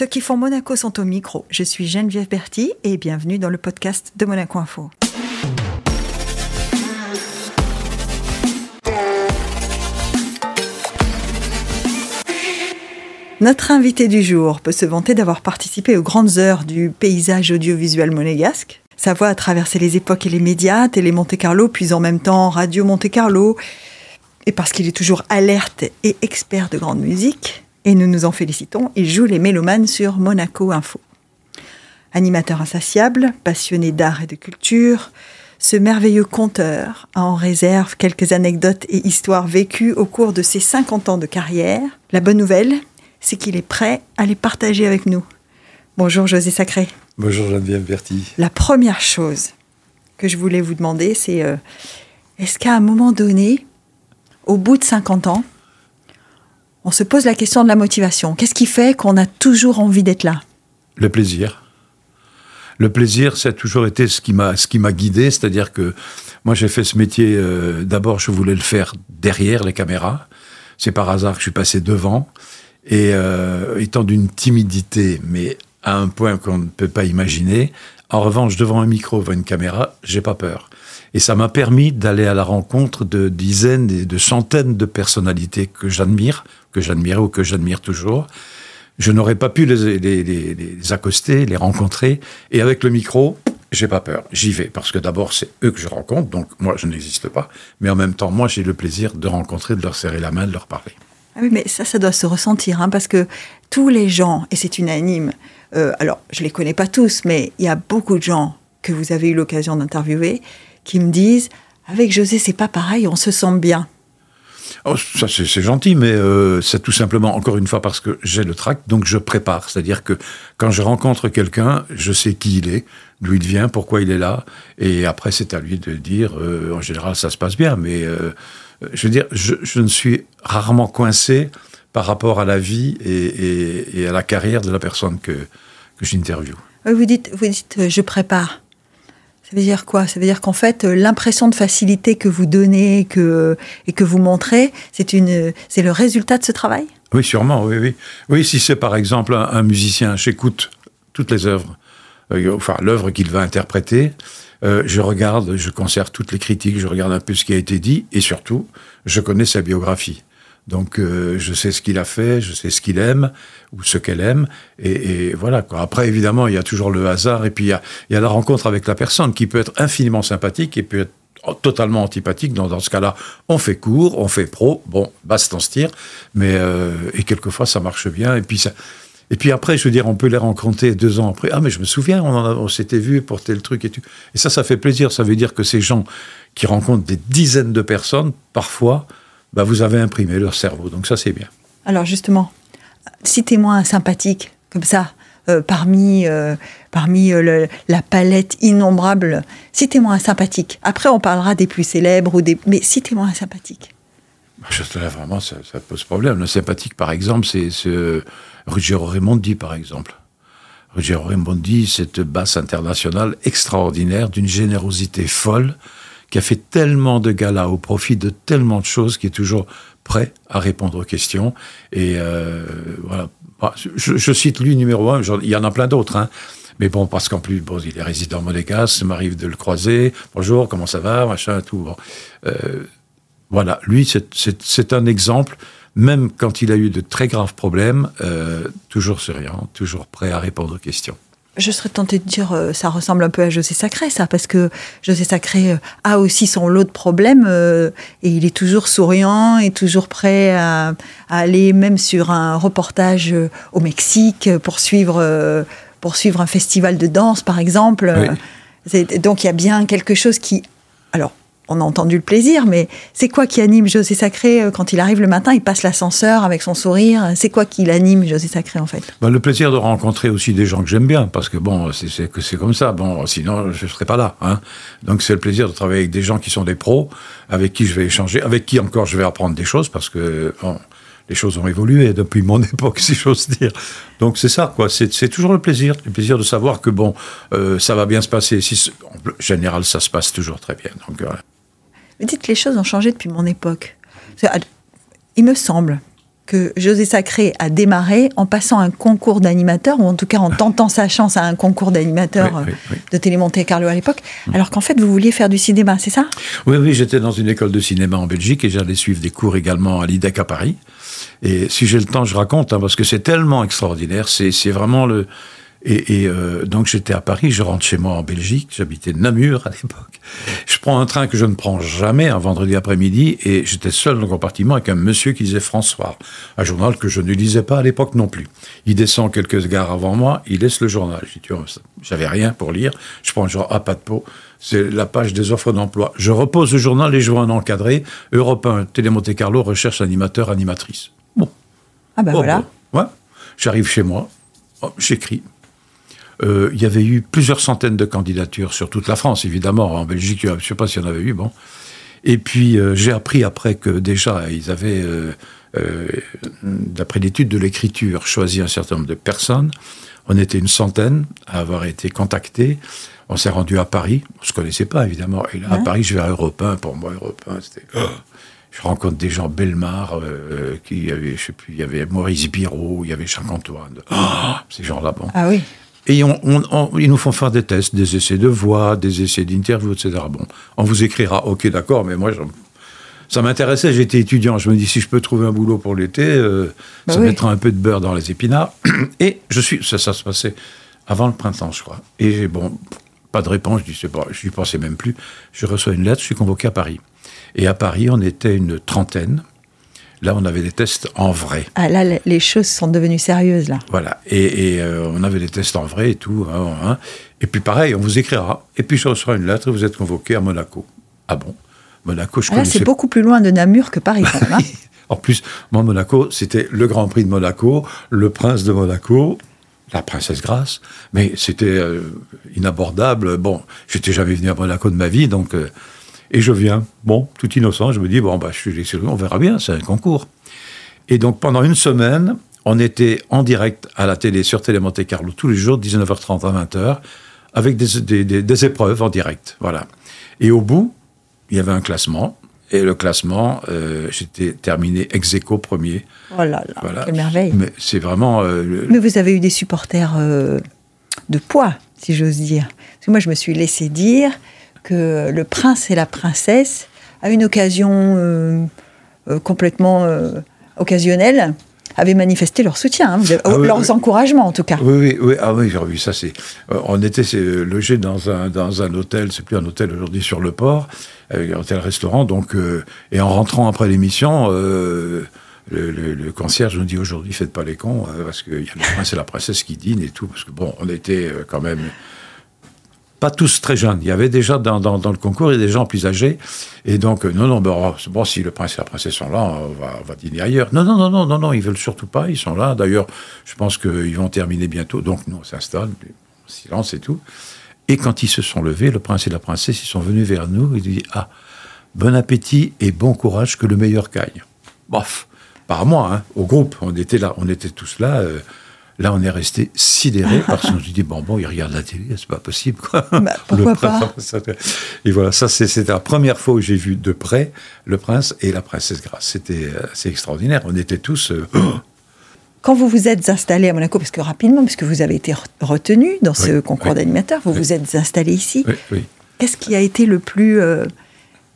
Ceux qui font Monaco sont au micro. Je suis Geneviève Berti et bienvenue dans le podcast de Monaco Info. Notre invité du jour peut se vanter d'avoir participé aux grandes heures du paysage audiovisuel monégasque. Sa voix a traversé les époques et les médias, Télé Monte Carlo, puis en même temps Radio Monte Carlo. Et parce qu'il est toujours alerte et expert de grande musique, et nous nous en félicitons, il joue les mélomanes sur Monaco Info. Animateur insatiable, passionné d'art et de culture, ce merveilleux conteur a en réserve quelques anecdotes et histoires vécues au cours de ses 50 ans de carrière. La bonne nouvelle, c'est qu'il est prêt à les partager avec nous. Bonjour José Sacré. Bonjour Geneviève Berti. La première chose que je voulais vous demander, c'est euh, est-ce qu'à un moment donné, au bout de 50 ans, on se pose la question de la motivation Qu'est-ce qui fait qu'on a toujours envie d'être là? Le plaisir. Le plaisir, ça a toujours été ce qui m'a ce qui m'a guidé, c'est-à-dire que moi j'ai fait ce métier. euh, D'abord, je voulais le faire derrière les caméras. C'est par hasard que je suis passé devant. Et euh, étant d'une timidité, mais à un point qu'on ne peut pas imaginer, en revanche, devant un micro, devant une caméra, j'ai pas peur. Et ça m'a permis d'aller à la rencontre de dizaines et de centaines de personnalités que j'admire, que j'admirais ou que j'admire toujours. Je n'aurais pas pu les, les, les, les accoster, les rencontrer. Et avec le micro, j'ai pas peur. J'y vais. Parce que d'abord, c'est eux que je rencontre. Donc, moi, je n'existe pas. Mais en même temps, moi, j'ai le plaisir de rencontrer, de leur serrer la main, de leur parler. Ah oui, mais ça, ça doit se ressentir, hein, parce que tous les gens, et c'est unanime, euh, alors je les connais pas tous, mais il y a beaucoup de gens que vous avez eu l'occasion d'interviewer qui me disent avec José, c'est pas pareil, on se sent bien. Oh, ça, c'est gentil, mais euh, c'est tout simplement, encore une fois, parce que j'ai le tract, donc je prépare. C'est-à-dire que quand je rencontre quelqu'un, je sais qui il est, d'où il vient, pourquoi il est là, et après, c'est à lui de dire, euh, en général, ça se passe bien, mais je veux dire, je, je ne suis rarement coincé par rapport à la vie et, et- et à la carrière de la personne que, que j'interviewe. Vous dites, vous dites euh, je prépare. Ça veut dire quoi? Ça veut dire qu'en fait, euh, l'impression de facilité que vous donnez que, et que vous montrez, c'est une, c'est le résultat de ce travail? Oui, sûrement, oui, oui. Oui, si c'est par exemple un, un musicien, j'écoute toutes les œuvres, euh, enfin l'œuvre qu'il va interpréter, euh, je regarde, je conserve toutes les critiques, je regarde un peu ce qui a été dit, et surtout, je connais sa biographie. Donc, euh, je sais ce qu'il a fait, je sais ce qu'il aime ou ce qu'elle aime, et, et voilà. Quoi. Après, évidemment, il y a toujours le hasard, et puis il y a, il y a la rencontre avec la personne qui peut être infiniment sympathique et peut être totalement antipathique. Dans, dans ce cas-là, on fait court, on fait pro, bon, basse on se tire, mais euh, et quelquefois ça marche bien. Et puis ça, et puis après, je veux dire, on peut les rencontrer deux ans après. Ah, mais je me souviens, on, s'était vu pour tel truc et tout. Et ça, ça fait plaisir. Ça veut dire que ces gens qui rencontrent des dizaines de personnes, parfois, bah, vous avez imprimé leur cerveau. Donc ça, c'est bien. Alors justement, citez-moi un sympathique, comme ça, euh, parmi, euh, parmi euh, le- la palette innombrable. Citez-moi un sympathique. Après, on parlera des plus célèbres, ou des... mais citez-moi un sympathique. Je te là, vraiment, ça, ça pose problème. Le sympathique, par exemple, c'est c'est Ruggero Raimondi, par exemple. Ruggero Raimondi, cette basse internationale extraordinaire, d'une générosité folle, qui a fait tellement de galas au profit de tellement de choses, qui est toujours prêt à répondre aux questions. Et euh, voilà. Bah, Je, cite lui numéro un, il y en a plein d'autres, hein. Mais bon, parce qu'en plus, bon, il est résident monégasque, ça m'arrive de le croiser. Bonjour, comment ça va, machin, tout. Bon. Euh, voilà, lui, c'est- un exemple, même quand il a eu de très graves problèmes, euh, toujours souriant, toujours prêt à répondre aux questions. Je serais tentée de dire, euh, ça ressemble un peu à José Sacré, ça, parce que José Sacré euh, a aussi son lot de problèmes euh, et il est toujours souriant et toujours prêt à, à aller même sur un reportage au Mexique pour suivre, pour suivre un festival de danse, par exemple. Oui. Donc il y a bien quelque chose qui... Alors, on a entendu le plaisir, mais c'est quoi qui anime José Sacré euh, quand il arrive le matin, il passe l'ascenseur avec son sourire C'est quoi qui l'anime, José Sacré, en fait? Bah, le plaisir de rencontrer aussi des gens que j'aime bien, parce que bon, c'est- comme ça. Bon, sinon je ne serais pas là. Hein. Donc c'est le plaisir de travailler avec des gens qui sont des pros, avec qui je vais échanger, avec qui encore je vais apprendre des choses, parce que les choses ont évolué depuis mon époque, si j'ose dire. Donc c'est ça, quoi. C'est toujours le plaisir, le plaisir de savoir que bon, euh, ça va bien se passer. Si, en général, ça se passe toujours très bien. Donc. Me dites que les choses ont changé depuis mon époque. Il me semble que José Sacré a démarré en passant un concours d'animateur, ou en tout cas en tentant sa chance à un concours d'animateur Oui, oui, oui. de Télé Monte Carlo à l'époque, alors qu'en fait vous vouliez faire du cinéma, c'est ça? Oui, oui, j'étais dans une école de cinéma en Belgique et j'allais suivre des cours également à l'IDEC à Paris. Et si j'ai le temps, je raconte, hein, parce que c'est tellement extraordinaire. C'est vraiment le. Et, et, euh, donc j'étais à Paris, je rentre chez moi en Belgique, j'habitais Namur à l'époque. Je prends un train que je ne prends jamais un vendredi après-midi et j'étais seul dans le compartiment avec un monsieur qui lisait François, un journal que je ne lisais pas à l'époque non plus. Il descend quelques gares avant moi, il laisse le journal. J'avais rien pour lire, je prends le genre à pas de peau, c'est la page des offres d'emploi. Je repose le journal et je vois un encadré, Europe 1, Télé Monte Carlo, recherche animateur, animatrice. Bon, Ah ben Oh, voilà. bon. Ouais. J'arrive chez moi, j'écris. Euh, Il y avait eu plusieurs centaines de candidatures sur toute la France, évidemment. En Belgique, je ne sais pas s'il y en avait eu, bon. Et puis, euh, j'ai appris après que déjà, ils avaient, euh, d'après l'étude de l'écriture, choisi un certain nombre de personnes. On était une centaine à avoir été contactés. On s'est rendu à Paris. On ne se connaissait pas, évidemment. Et là, à. Paris, je vais à Europe 1. Pour moi, Europe 1, c'était... oh. Je rencontre des gens Belmar, euh, qui avait, je sais plus, il y avait Maurice Biro, il y avait Jacques-Antoine. Oh, ces gens-là, bon. Ah oui. Et on, on- on- ils nous font faire des tests, des essais de voix, des essais d'interview, etc. Bon, on vous écrira, ok, d'accord, mais moi, ça m'intéressait, j'étais étudiant. Je me dis, si je peux trouver un boulot pour l'été, euh, Bah ça oui. mettra un peu de beurre dans les épinards. Et je suis, ça, ça se passait avant le printemps, je crois. Et bon, pas de réponse, je n'y pensais même plus. Je reçois une lettre, je suis convoqué à Paris. Et à Paris, on était une trentaine. Là, on avait des tests en vrai. Ah là, le- les choses sont devenues sérieuses là. Voilà. Et, et, euh, on avait des tests en vrai et tout. hein, hein. Et puis pareil, on vous écrira. Et puis je reçois une lettre et vous êtes convoqué à Monaco. Ah bon? Monaco, je Ah là, connaissais c'est beaucoup plus loin de Namur que Paris quand même. hein. En plus, moi, Monaco, c'était le Grand Prix de Monaco, le Prince de Monaco, la Princesse Grace. Mais c'était euh, inabordable. Bon, j'étais jamais venu à Monaco de ma vie, donc. euh, et je viens, bon, tout innocent, je me dis, bon, bah, je suis on verra bien, c'est un concours. Et donc, pendant une semaine, on était en direct à la télé, sur Télé Monte Carlo, tous les jours, 19h30 à 20h, avec des, des- des- des épreuves en direct. Voilà. Et au bout, il y avait un classement. Et le classement, euh, j'étais terminé ex aequo premier. Oh là là, Voilà. quelle merveille. Mais c'est vraiment. euh, le- Mais vous avez eu des supporters euh, de poids, si j'ose dire. Parce que moi, je me suis laissé dire que le prince et la princesse, à une occasion euh, euh, complètement euh, occasionnelle, avaient manifesté leur soutien, hein. Vous avez- Ah oui, leurs oui. encouragements en tout cas. Oui, oui, oui, ah oui, j'ai revu ça. C'est, on était logé dans un dans un hôtel, c'est plus un hôtel aujourd'hui sur le port, avec un hôtel-restaurant. Donc, et en rentrant après l'émission, le, le- le concierge nous dit aujourd'hui faites pas les cons euh, parce qu'il y a le prince et la princesse qui dînent et tout parce que bon, on était euh, quand même pas tous très jeunes. Il y avait déjà dans, dans, dans le concours, des gens plus âgés. Et donc, euh, non, non, ben, bon, si le prince et la princesse sont là, on va, va dîner ailleurs. Non, non, non, non, non, non, ils veulent surtout pas, ils sont là. D'ailleurs, je pense qu'ils vont terminer bientôt. Donc, nous, on s'installe, silence et tout. Et quand ils se sont levés, le prince et la princesse, ils sont venus vers nous, ils disent, ah, bon appétit et bon courage, que le meilleur gagne. Bof, pas à moi, hein, au groupe, on était là, on était tous là. euh, Là, on est resté sidérés parce qu'on se dit bon, bon, il regarde la télé, c'est pas possible, quoi. Bah, pourquoi Le prince- Et voilà, ça, c'est- c'était la première fois où j'ai vu de près le prince et la princesse Grace. C'était euh, c'est extraordinaire. On était tous. euh, Quand vous vous êtes installé à Monaco, parce que rapidement, puisque vous avez été re- retenu dans ce concours oui. d'animateur, vous Oui. vous êtes installé ici. Qu'est-ce qui a été le plus euh,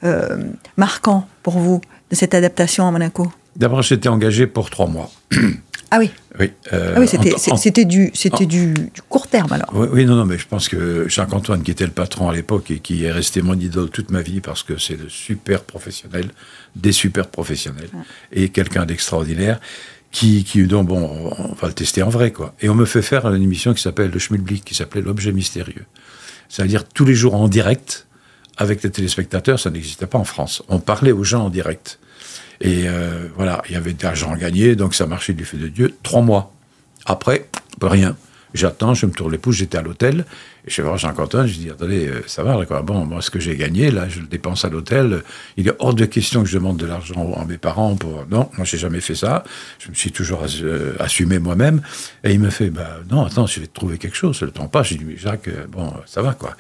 euh, marquant pour vous de cette adaptation à Monaco? D'abord, j'étais engagé pour trois mois. Ah oui, Oui, euh, ah oui c'était en- du, court terme alors. Oui, oui, non, non, mais je pense que Jacques-Antoine, qui était le patron à l'époque et qui est resté mon idole toute ma vie parce que c'est de super professionnel, des super professionnels, et quelqu'un d'extraordinaire, qui, qui, donc, bon, on va le tester en vrai, quoi. Et on me fait faire une émission qui s'appelle le Schmilblick, qui s'appelait L'objet mystérieux. C'est-à-dire tous les jours en direct, avec les téléspectateurs, ça n'existait pas en France. On parlait aux gens en direct. Et euh, voilà, il y avait de l'argent à gagner, donc ça marchait du fait de Dieu. Trois mois. Après, rien. J'attends, je me tourne les pouces, j'étais à l'hôtel, et je vais voir Jean-Quentin, je dis, attendez, euh, ça va, quoi. Bon, moi, ce que j'ai gagné, là, je le dépense à l'hôtel. Il est hors de question que je demande de l'argent à mes parents pour... Non, moi, j'ai jamais fait ça. Je me suis toujours euh, assumé moi-même. Et il me fait, bah, non, attends, je vais te trouver quelque chose, le temps pas. J'ai dit, Jacques, bon, ça va, quoi.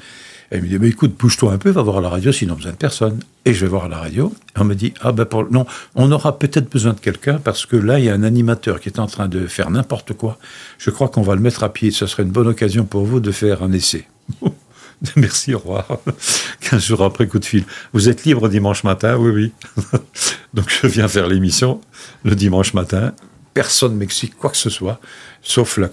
Elle me dit, mais écoute, bouge-toi un peu, va voir la radio, sinon besoin de personne. Et je vais voir la radio. On me dit, ah ben non, on aura peut-être besoin de quelqu'un parce que là, il y a un animateur qui est en train de faire n'importe quoi. Je crois qu'on va le mettre à pied. Ce serait une bonne occasion pour vous de faire un essai. Merci, au revoir. 15 jours après, coup de fil. Vous êtes libre dimanche matin? Oui, oui. Donc je viens faire l'émission le dimanche matin. Personne m'explique quoi que ce soit, sauf la,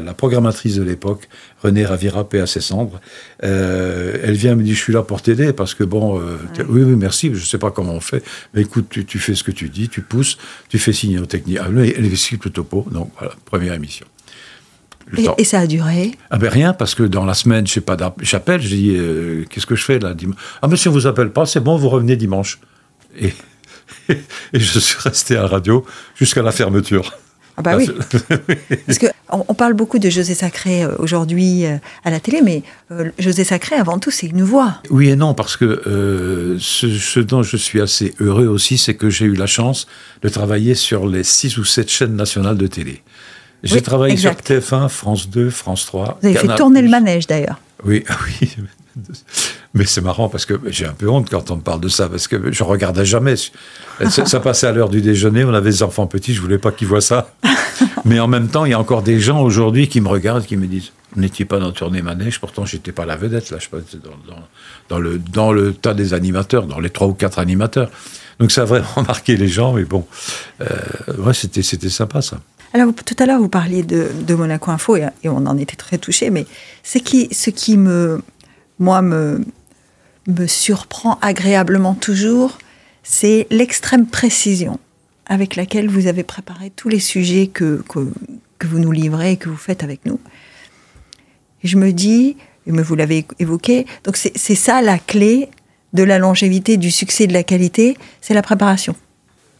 la, programmatrice de l'époque, Renée Ravira, paix à ses cendres. Euh, elle vient me dit je suis là pour t'aider parce que bon, euh, oui, oui, merci, je ne sais pas comment on fait, mais écoute, tu, fais ce que tu dis, tu pousses, tu fais signer aux techniques. Ah, elle explique le topo, donc voilà, première émission. Et, ça a duré? Ah ben rien, parce que dans la semaine, je sais pas, j'appelle, je dis, euh, qu'est-ce que je fais là Ah monsieur, on vous appelle pas, c'est bon, vous revenez dimanche. Et, et je suis resté à la radio jusqu'à la fermeture. Ah bah oui. Parce qu'on on parle beaucoup de José Sacré euh, aujourd'hui euh, à la télé, mais José Sacré, avant tout, c'est une voix. Oui et non, parce que ce, ce, dont je suis assez heureux aussi, c'est que j'ai eu la chance de travailler sur les six ou sept chaînes nationales de télé. J'ai travaillé sur TF1, France 2, France 3. Vous avez fait tourner le manège d'ailleurs. Oui, oui. Mais c'est marrant parce que j'ai un peu honte quand on me parle de ça, parce que je regardais jamais. Ça, passait à l'heure du déjeuner, on avait des enfants petits, je voulais pas qu'ils voient ça. Mais en même temps, il y a encore des gens aujourd'hui qui me regardent, qui me disent N'étiez pas dans Tourner Manège, pourtant j'étais pas la vedette, là, je pas, dans, dans, le, dans le tas des animateurs, dans les trois ou quatre animateurs. Donc ça a vraiment marqué les gens, mais bon, euh, ouais, c'était sympa ça. Alors, tout à l'heure, vous parliez de, Monaco Info et, on en était très touchés, mais ce qui, ce qui me, moi, me, me surprend agréablement toujours, c'est l'extrême précision avec laquelle vous avez préparé tous les sujets que, que, vous nous livrez et que vous faites avec nous. Je me dis, mais vous l'avez évoqué, donc c'est ça la clé de la longévité, du succès, de la qualité, c'est la préparation.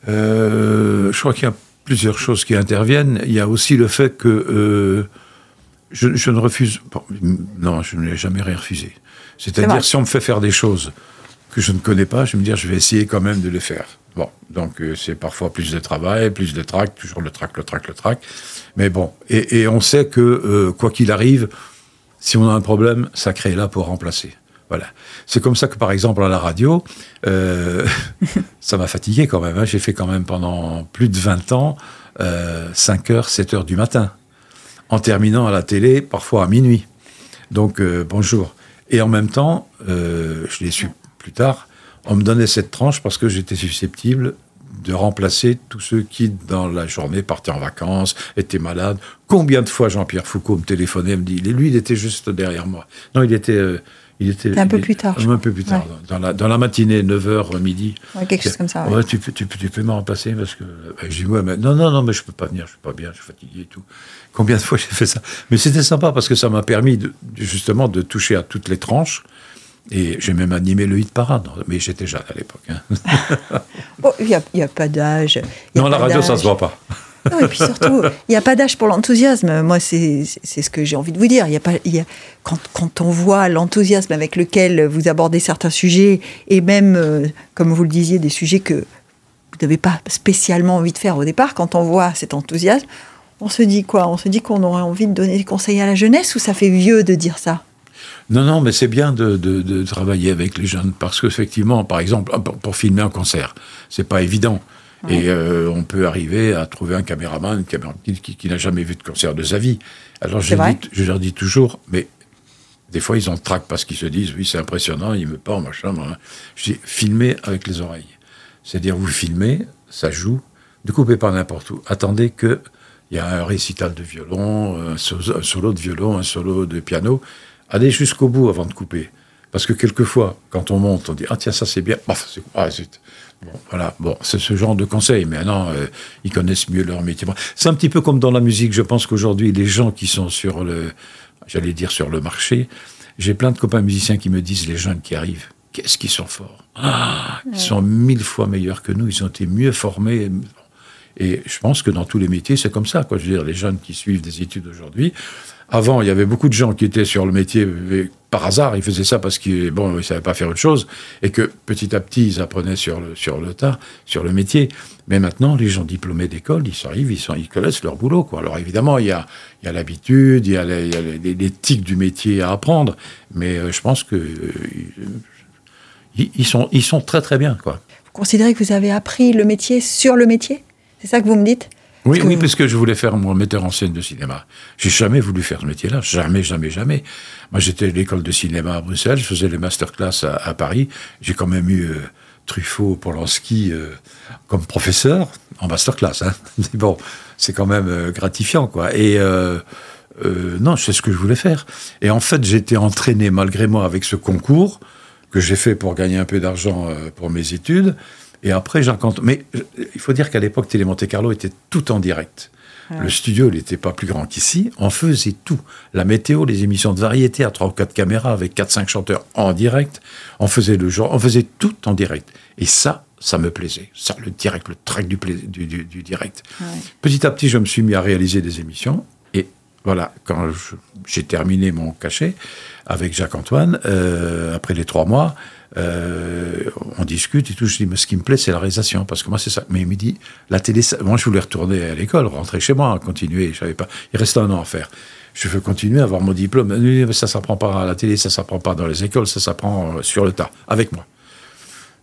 Euh, je crois qu'il y a plusieurs choses qui interviennent. Il y a aussi le fait que euh, je, ne refuse. non, je ne l'ai jamais rien refusé. C'est-à-dire, si on me fait faire des choses que je ne connais pas, je vais me dire, je vais essayer quand même de les faire. Bon, donc euh, c'est parfois plus de travail, plus de trac, toujours le trac, le trac, le trac. Mais bon, et, on sait que euh, quoi qu'il arrive, si on a un problème, ça crée là pour remplacer. Voilà. C'est comme ça que, par exemple, à la radio, euh, ça m'a fatigué quand même. Hein. J'ai fait quand même pendant plus de 20 ans, 5 heures, 7 heures du matin, en terminant à la télé, parfois à minuit. Donc, bonjour. Et en même temps, euh, je l'ai su plus tard, on me donnait cette tranche parce que j'étais susceptible de remplacer tous ceux qui, dans la journée, partaient en vacances, étaient malades. Combien de fois Jean-Pierre Foucault me téléphonait, me dit, lui, il était juste derrière moi. Non, il était il était un peu plus tard. Un peu plus tard, dans, la, dans, la, matinée, 9h, midi. quelque chose comme ça. Ouais, tu, peux, tu, tu peux me remplacer parce que. Ben, j'ai dit, ouais, mais non, non, non, mais je peux pas venir, je suis pas bien, je suis fatigué et tout. Combien de fois j'ai fait ça? Mais c'était sympa parce que ça m'a permis de, justement de toucher à toutes les tranches. Et j'ai même animé le hit parade, mais j'étais jeune à l'époque. Hein. Il n'y a, pas d'âge. Non, la radio, ça ne se voit pas. Non, et puis surtout, il n'y a pas d'âge pour l'enthousiasme. Moi, c'est ce que j'ai envie de vous dire. Y a pas, quand, quand, on voit l'enthousiasme avec lequel vous abordez certains sujets, et même, euh, comme vous le disiez, des sujets que vous n'avez pas spécialement envie de faire au départ, quand on voit cet enthousiasme, on se dit quoi? On se dit qu'on aurait envie de donner des conseils à la jeunesse ou ça fait vieux de dire ça? Non, non, mais c'est bien de, de, travailler avec les jeunes parce qu'effectivement, par exemple, pour, pour filmer un concert, c'est pas évident. Et euh, on peut arriver à trouver un caméraman, qui, n'a jamais vu de concert de sa vie. Alors je, je, leur dis toujours, mais des fois ils en traquent parce qu'ils se disent, oui c'est impressionnant, il me parle, machin. Je dis, filmez avec les oreilles. C'est-à-dire, vous filmez, ça joue, ne coupez pas n'importe où. Attendez qu'il y a un récital de violon, un solo de violon, un solo de piano. Allez jusqu'au bout avant de couper. Parce que quelquefois, quand on monte, on dit Ah, tiens, ça c'est bien. ah, Bon, voilà, bon, c'est ce genre de conseils. Mais non, euh, ils connaissent mieux leur métier. c'est un petit peu comme dans la musique. Je pense qu'aujourd'hui, les gens qui sont sur le, j'allais dire sur le marché, j'ai plein de copains musiciens qui me disent les jeunes qui arrivent, qu'est-ce qu'ils sont forts? Ah, ils sont mille fois meilleurs que nous. Ils ont été mieux formés. Et je pense que dans tous les métiers, c'est comme ça. Quoi. Je veux dire, les jeunes qui suivent des études aujourd'hui, avant, il y avait beaucoup de gens qui étaient sur le métier par hasard, ils faisaient ça parce qu'ils bon, ils savaient pas faire autre chose, et que petit à petit, ils apprenaient sur le, sur le tas, sur le métier. Mais maintenant, les gens diplômés d'école, ils arrivent, ils, sont, ils connaissent leur boulot. Quoi. Alors évidemment, il y a, l'habitude, il y a, tics du métier à apprendre, mais euh, je pense que euh, ils, sont, ils sont très très bien. Quoi. Vous considérez que vous avez appris le métier sur le métier? C'est ça que vous me dites? Oui, oui, parce que je voulais faire mon metteur en scène de cinéma. J'ai jamais voulu faire ce métier-là, jamais, jamais, jamais. Moi, j'étais à l'école de cinéma à Bruxelles, je faisais les masterclass à, à Paris. J'ai quand même eu euh, Truffaut, Polanski euh, comme professeur en masterclass. Hein. bon, c'est quand même euh, gratifiant, quoi. Et non, c'est ce que je voulais faire. Et en fait, j'ai été entraîné malgré moi avec ce concours que j'ai fait pour gagner un peu d'argent pour mes études. Et après, Jacques Mais euh, il faut dire qu'à l'époque, Télé Monte Carlo était tout en direct. Le studio, il n'était pas plus grand qu'ici. On faisait tout. La météo, les émissions de variété à trois ou quatre caméras avec quatre, cinq chanteurs en direct. On faisait le genre, on faisait tout en direct. Et ça, ça me plaisait. Ça, le direct, le track du, du, direct. Petit à petit, je me suis mis à réaliser des émissions. Et voilà, quand j'ai terminé mon cachet avec Jacques-Antoine, euh, après les trois mois, euh, on discute et tout. Je dis, mais ce qui me plaît, c'est la réalisation. Parce que moi, c'est ça. Mais il me dit, la télé, moi, je voulais retourner à l'école, rentrer chez moi, continuer. Pas. Il restait un an à faire. Je veux continuer à avoir mon diplôme. Ça s'apprend pas à la télé, ça s'apprend pas dans les écoles, ça s'apprend euh, sur le tas, avec moi.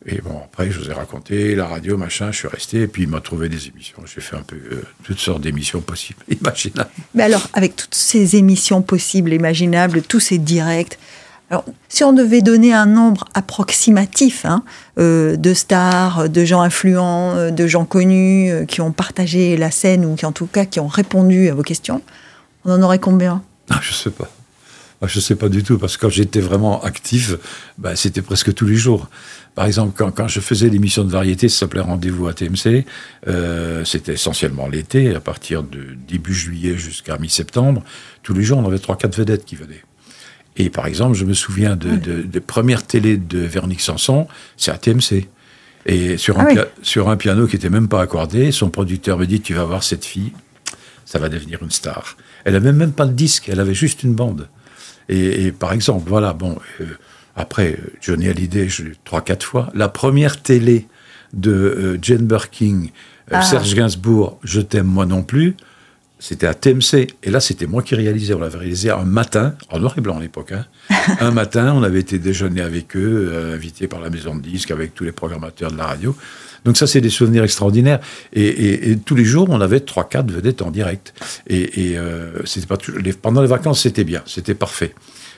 Et bon, après, je vous ai raconté la radio, machin, je suis resté, et puis il m'a trouvé des émissions. J'ai fait un peu euh, toutes sortes d'émissions possibles, imaginables. Mais alors, avec toutes ces émissions possibles, imaginables, tous ces directs, alors, si on devait donner un nombre approximatif hein, euh, de stars, de gens influents, euh, de gens connus euh, qui ont partagé la scène ou qui en tout cas qui ont répondu à vos questions, on en aurait combien? Ah, Je sais pas. Ah, je ne sais pas du tout, parce que quand j'étais vraiment actif, bah, c'était presque tous les jours. Par exemple, quand, je faisais l'émission de variété, ça s'appelait Rendez-vous à TMC, c'était essentiellement l'été, à partir de début juillet jusqu'à mi-septembre. Tous les jours, on avait trois, quatre vedettes qui venaient. Et par exemple, je me souviens de, de, première télé de Véronique Sanson, c'est à TMC. Et sur un, ah sur un piano qui n'était même pas accordé, son producteur me dit Tu vas voir cette fille, ça va devenir une star. Elle n'avait même pas de disque, elle avait juste une bande. Et, par exemple, voilà, bon, euh, après, Johnny Hallyday, trois, quatre fois. La première télé de euh, Jane Birkin, euh, ah. Serge Gainsbourg, Je t'aime moi non plus, c'était à TMC. Et là, c'était moi qui réalisais. On l'avait réalisé un matin, en noir et blanc à l'époque. Hein. un matin, on avait été déjeuner avec eux, euh, invités par la maison de disques, avec tous les programmateurs de la radio. Donc ça, c'est des souvenirs extraordinaires. Et, tous les jours, on avait trois, quatre vedettes en direct. Et, euh, c'était pas pendant les vacances, c'était bien, c'était parfait.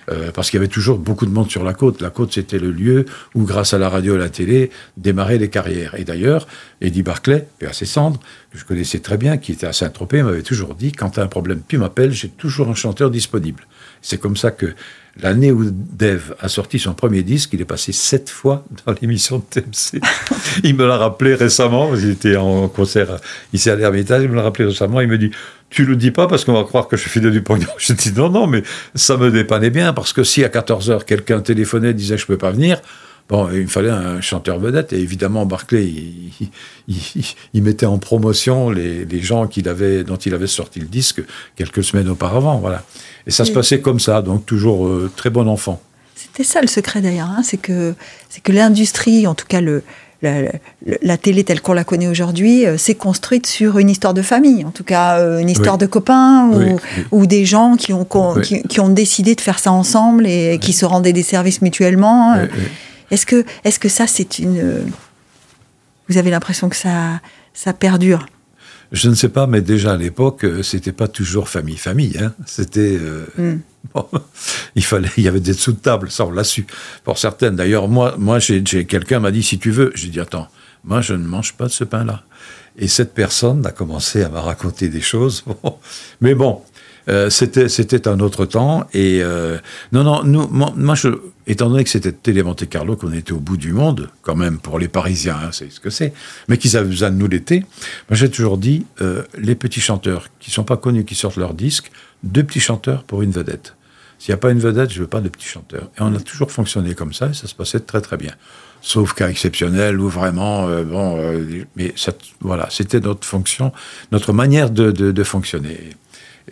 Euh, parce qu'il y avait toujours beaucoup de monde sur la côte. La côte, c'était le lieu où, grâce à la radio et la télé, démarraient les carrières. Et d'ailleurs, Eddie Barclay, et à ses cendres, que je connaissais très bien, qui était à Saint-Tropez, m'avait toujours dit, quand tu as un problème, tu m'appelles, j'ai toujours un chanteur disponible. C'est comme ça que l'année où Dave a sorti son premier disque, il est passé sept fois dans l'émission de TMC. il me l'a rappelé récemment, il était en concert ici à l'Ermitage, il me l'a rappelé récemment, il me dit tu le dis pas parce qu'on va croire que je fais du pognon. Je dis non, non, mais ça me dépannait bien parce que si à 14h quelqu'un téléphonait et disait je peux pas venir, bon, il me fallait un chanteur vedette et évidemment Barclay, il, mettait en promotion les, gens avait, dont il avait sorti le disque quelques semaines auparavant, voilà. Et ça se passait comme ça, donc toujours euh, très bon enfant. C'était ça le secret d'ailleurs, hein, c'est que, que l'industrie, en tout cas le, la, télé telle qu'on la connaît aujourd'hui euh, s'est construite sur une histoire de famille, en tout cas euh, une histoire de copains ou, des gens qui ont, qui, ont décidé de faire ça ensemble et qui se rendaient des services mutuellement. Est-ce que, est que ça, c'est une... Vous avez l'impression que ça, ça perdure? Je ne sais pas, mais déjà à l'époque, euh, c'était pas toujours famille-famille. Hein. C'était. Euh, hmm. il fallait, il y avait des sous de table, ça on l'a su. Pour certaines, d'ailleurs, moi, moi, j'ai, quelqu'un m'a dit si tu veux, j'ai dit attends, moi je ne mange pas de ce pain-là. Et cette personne a commencé à me raconter des choses. Mais bon, euh, c'était un autre temps et euh, non non nous moi, étant donné que c'était Télé Monte Carlo qu'on était au bout du monde quand même pour les Parisiens hein, c'est ce que c'est mais qu'ils avaient besoin de nous l'été moi j'ai toujours dit euh, les petits chanteurs qui sont pas connus qui sortent leur disque deux petits chanteurs pour une vedette. S'il n'y a pas une vedette je veux pas de petits chanteurs. Et on a toujours fonctionné comme ça et ça se passait très très bien. Sauf cas exceptionnel où vraiment bon mais voilà c'était notre fonction notre manière de fonctionner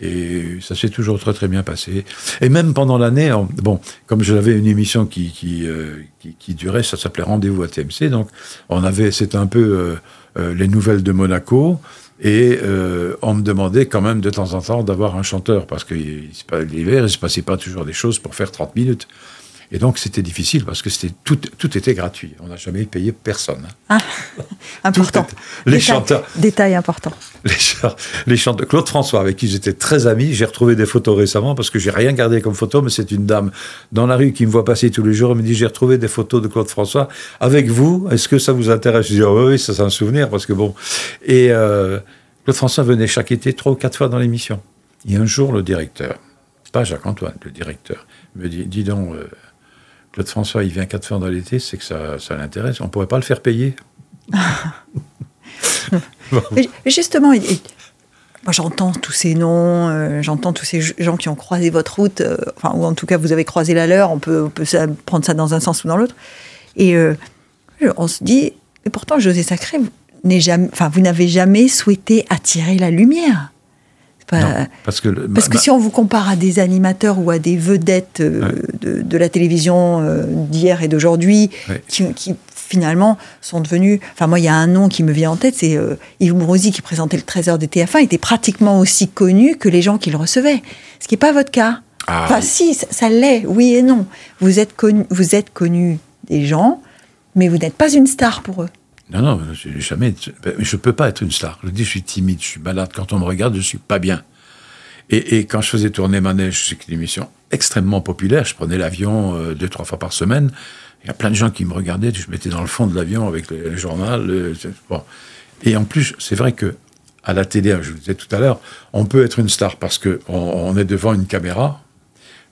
Et ça s'est toujours très très bien passé. Et même pendant l'année, bon, comme j'avais une émission qui, qui, euh, qui, durait, ça s'appelait Rendez-vous à TMC, donc on avait, c'était un peu euh, euh, les nouvelles de Monaco. Et on me demandait quand même de temps en temps d'avoir un chanteur, parce que l'hiver, il ne se passait pas toujours des choses pour faire 30 minutes. Et donc c'était difficile parce que c'était tout, tout était gratuit. On n'a jamais payé personne. Ah, important. les détail, chanteurs. Détail important. Les, les chanteurs. Claude François, avec qui j'étais très ami, j'ai retrouvé des photos récemment parce que j'ai rien gardé comme photo, mais c'est une dame dans la rue qui me voit passer tous les jours et me dit j'ai retrouvé des photos de Claude François avec vous. Est-ce que ça vous intéresse? Je dis oh, oui, ça c'est un souvenir parce que bon. Et euh, Claude François venait chaque été trois ou quatre fois dans l'émission. Et un jour, le directeur, pas Jacques Antoine, le directeur, me dit dis donc. Euh, Claude François, il vient quatre fois dans l'été, c'est que ça, ça l'intéresse. On ne pourrait pas le faire payer. Justement, moi j'entends tous ces noms, euh, j'entends tous ces gens qui ont croisé votre route, euh, enfin, ou en tout cas vous avez croisé la leur, on peut, prendre ça dans un sens ou dans l'autre. Et euh, on se dit, et pourtant José Sacré, vous n'avez jamais souhaité attirer la lumière parce que, parce que si on vous compare à des animateurs ou à des vedettes euh, de, la télévision euh, d'hier et d'aujourd'hui, qui, finalement sont devenus. Enfin, moi, il y a un nom qui me vient en tête, c'est euh, Yves Mourouzi qui présentait le Trésor des TF1, était pratiquement aussi connu que les gens qui le recevaient. Ce qui n'est pas votre cas. Ah, enfin, si, ça, l'est, oui et non. Vous êtes connu, vous êtes connu des gens, mais vous n'êtes pas une star pour eux. Non, non, je, jamais. Je peux pas être une star. Je dis, je suis timide, je suis malade. Quand on me regarde, je suis pas bien. Et, quand je faisais tourner ma neige, c'est une émission extrêmement populaire. Je prenais l'avion euh, deux, trois fois par semaine. Il y a plein de gens qui me regardaient. Je mettais dans le fond de l'avion avec le, journal. Et en plus, c'est vrai que à la télé, je vous disais tout à l'heure, on peut être une star parce qu'on on est devant une caméra,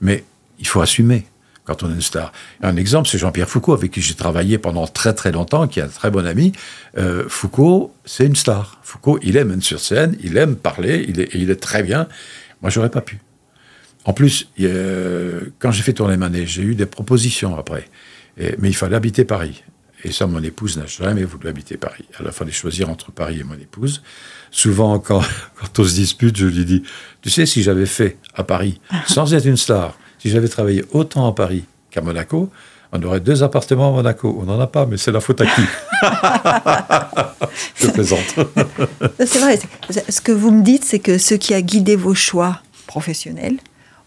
mais il faut assumer quand on est une star. Un exemple, c'est Jean-Pierre Foucault, avec qui j'ai travaillé pendant très très longtemps, qui est un très bon ami. Euh, Foucault, c'est une star. Foucault, il aime être sur scène, il aime parler, il est, il est très bien. Moi, j'aurais pas pu. En plus, quand j'ai fait tourner Manet, j'ai eu des propositions après. mais il fallait habiter Paris. Et ça, mon épouse n'a jamais voulu habiter Paris. Alors, il fallait choisir entre Paris et mon épouse. Souvent, quand, quand on se dispute, je lui dis, tu sais, si j'avais fait à Paris, sans être une star, si j'avais travaillé autant à Paris qu'à Monaco, on aurait deux appartements à Monaco. On n'en a pas, mais c'est la faute à qui Je plaisante. c'est vrai. Ce que vous me dites, c'est que ce qui a guidé vos choix professionnels,